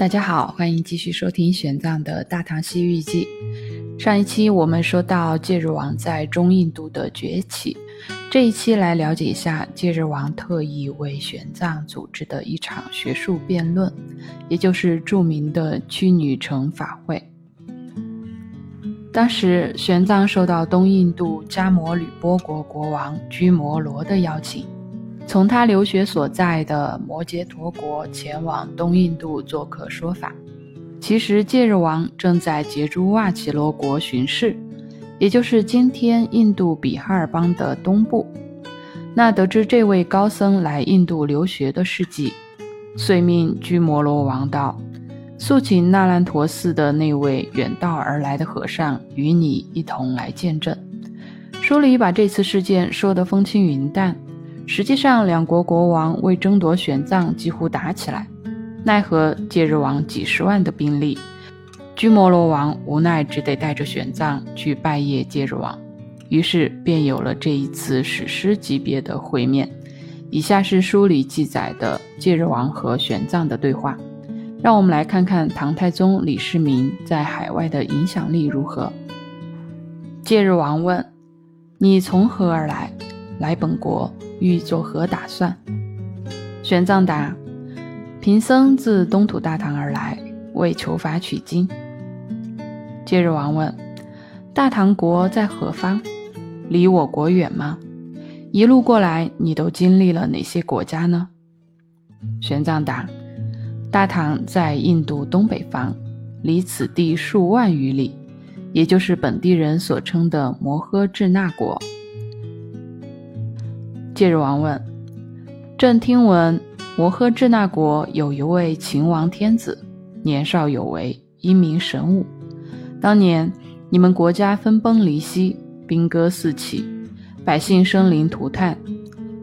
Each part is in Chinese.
大家好，欢迎继续收听玄奘的《大唐西域记》。上一期我们说到戒日王在中印度的崛起，这一期来了解一下戒日王特意为玄奘组织的一场学术辩论，也就是著名的屈女城法会。当时玄奘受到东印度迦摩吕波国国王居摩罗的邀请。从他留学所在的摩羯陀国前往东印度做客说法。其实戒日王正在杰珠瓦奇罗国巡视，也就是今天印度比哈尔邦的东部。那得知这位高僧来印度留学的事迹，遂命居摩罗王道，速请那兰陀寺的那位远道而来的和尚与你一同来见证。书里把这次事件说得风轻云淡。实际上，两国国王为争夺玄奘，几乎打起来。奈何戒日王几十万的兵力，居摩罗王无奈只得带着玄奘去拜谒戒日王。于是便有了这一次史诗级别的会面。以下是书里记载的戒日王和玄奘的对话。让我们来看看唐太宗李世民在海外的影响力如何。戒日王问：“你从何而来？来本国？”欲作何打算？玄奘答：“贫僧自东土大唐而来，为求法取经。”戒日王问：“大唐国在何方？离我国远吗？一路过来，你都经历了哪些国家呢？”玄奘答：“大唐在印度东北方，离此地数万余里，也就是本地人所称的摩诃智那国。”戒日王问：“朕听闻摩诃智那国有一位秦王天子，年少有为，英明神武。当年你们国家分崩离析，兵戈四起，百姓生灵涂炭。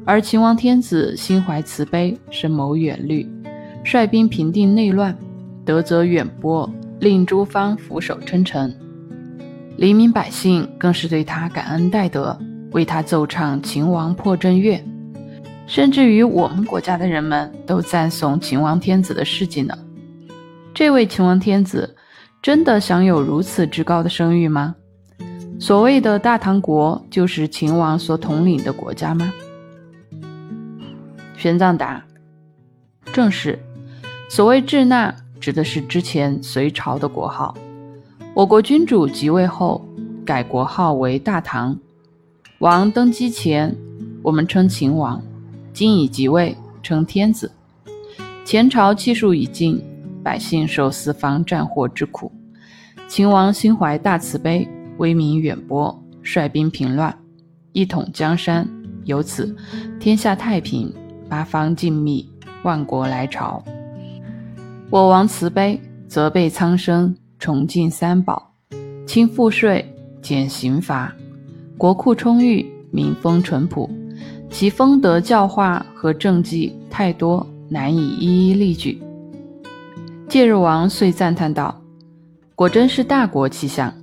而秦王天子心怀慈悲，深谋远虑，率兵平定内乱，德泽远播，令诸方俯首称臣。黎民百姓更是对他感恩戴德。”为他奏唱秦王破阵乐，甚至于我们国家的人们都赞颂秦王天子的事迹呢。这位秦王天子真的享有如此之高的声誉吗？所谓的大唐国就是秦王所统领的国家吗？玄奘答：正是。所谓智那，指的是之前隋朝的国号。我国君主即位后，改国号为大唐。王登基前，我们称秦王；今已即位，称天子。前朝气数已尽，百姓受四方战祸之苦。秦王心怀大慈悲，威名远播，率兵平乱，一统江山，由此天下太平，八方静谧，万国来朝。我王慈悲，责备苍生，崇敬三宝，轻赋税，减刑罚。国库充裕，民风淳朴，其风德教化和政绩太多，难以一一例举。戒日王遂赞叹道：“果真是大国气象，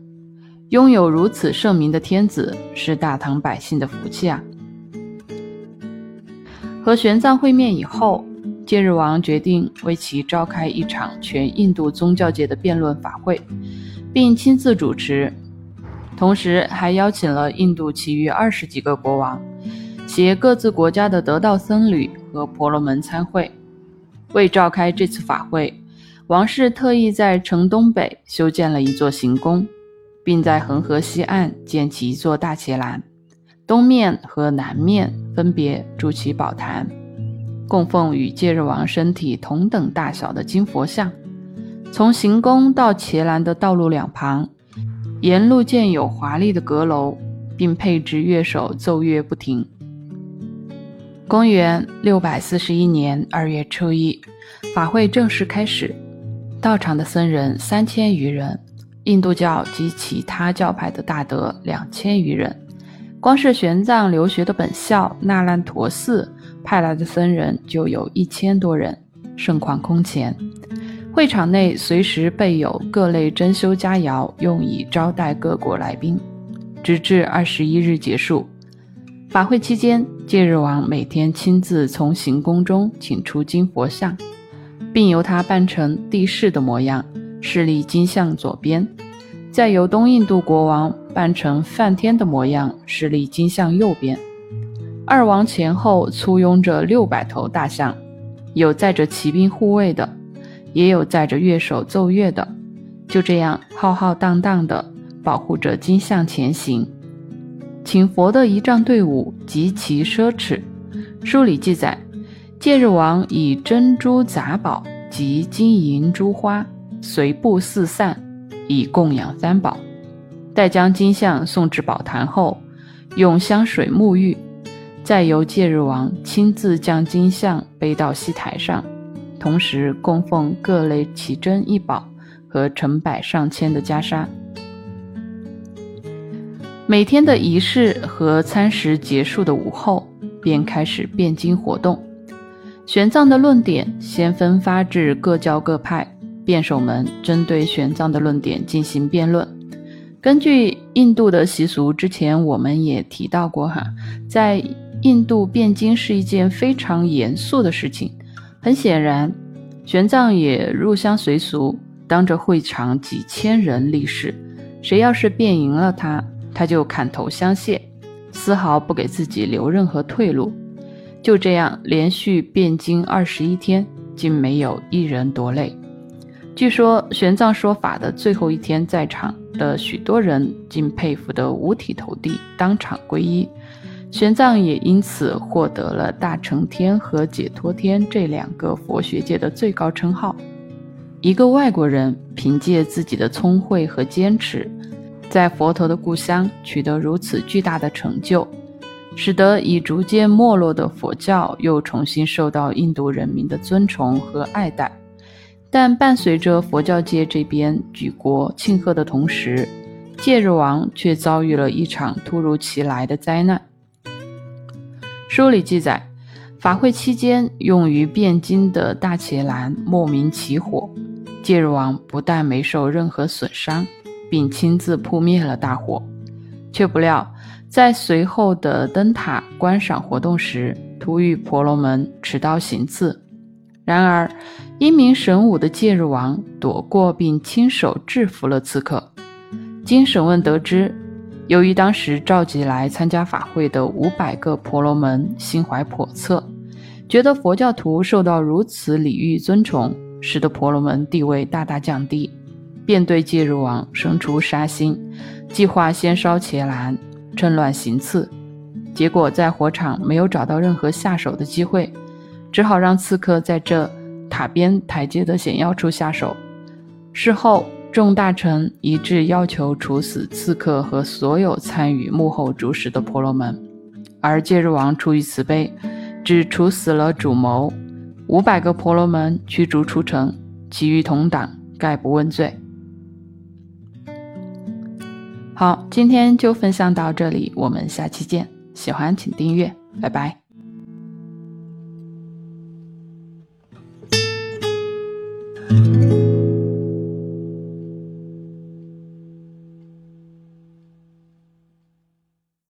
拥有如此圣明的天子，是大唐百姓的福气啊！”和玄奘会面以后，戒日王决定为其召开一场全印度宗教界的辩论法会，并亲自主持。同时还邀请了印度其余二十几个国王，携各自国家的得道僧侣和婆罗门参会。为召开这次法会，王室特意在城东北修建了一座行宫，并在恒河西岸建起一座大伽蓝，东面和南面分别筑起宝坛，供奉与戒日王身体同等大小的金佛像。从行宫到伽蓝的道路两旁。沿路建有华丽的阁楼，并配置乐手奏乐不停。公元六百四十一年二月初一，法会正式开始。到场的僧人三千余人，印度教及其他教派的大德两千余人。光是玄奘留学的本校那烂陀寺派来的僧人就有一千多人，盛况空前。会场内随时备有各类珍馐佳肴，用以招待各国来宾，直至二十一日结束。法会期间，戒日王每天亲自从行宫中请出金佛像，并由他扮成帝释的模样，侍立金像左边；再由东印度国王扮成梵天的模样，侍立金像右边。二王前后簇拥着六百头大象，有载着骑兵护卫的，也有载着乐手奏乐的，就这样浩浩荡荡的保护着金像前行。请佛的仪仗队伍极其奢侈，书里记载。戒日王以珍珠杂宝及金银珠花随布四散，以供养三宝。待将金像送至宝坛后，用香水沐浴，再由戒日王亲自将金像背到戏台上，同时供奉各类奇珍异宝和成百上千的袈裟。每天的仪式和餐食结束的午后，便开始辩经活动。玄奘的论点先分发至各教各派，辩手们针对玄奘的论点进行辩论。根据印度的习俗，之前我们也提到过哈，在印度辩经是一件非常严肃的事情。很显然，玄奘也入乡随俗，当着会场几千人立誓，谁要是辩赢了他，他就砍头相谢，丝毫不给自己留任何退路。就这样连续辩经二十一天，竟没有一人夺泪。据说玄奘说法的最后一天，在场的许多人竟佩服得五体投地，当场皈依。玄奘也因此获得了大乘天和解脱天这两个佛学界的最高称号。一个外国人凭借自己的聪慧和坚持，在佛陀的故乡取得如此巨大的成就。使得已逐渐没落的佛教又重新受到印度人民的尊崇和爱戴，但伴随着佛教界这边举国庆贺的同时，戒日王却遭遇了一场突如其来的灾难。书里记载，法会期间用于辩经的大伽蓝莫名起火，戒日王不但没受任何损伤，并亲自扑灭了大火，却不料。在随后的灯塔观赏活动时，突遇婆罗门持刀行刺。然而，英明神武的戒日王躲过并亲手制服了刺客。经审问得知，由于当时召集来参加法会的五百个婆罗门心怀叵测，觉得佛教徒受到如此礼遇尊崇，使得婆罗门地位大大降低，便对戒日王生出杀心，计划先烧伽蓝。趁乱行刺，结果在火场没有找到任何下手的机会，只好让刺客在这塔边台阶的险要处下手。事后，众大臣一致要求处死刺客和所有参与幕后主使的婆罗门，而戒日王出于慈悲，只处死了主谋，五百个婆罗门驱逐出城，其余同党概不问罪。好，今天就分享到这里，我们下期见。喜欢请订阅，拜拜。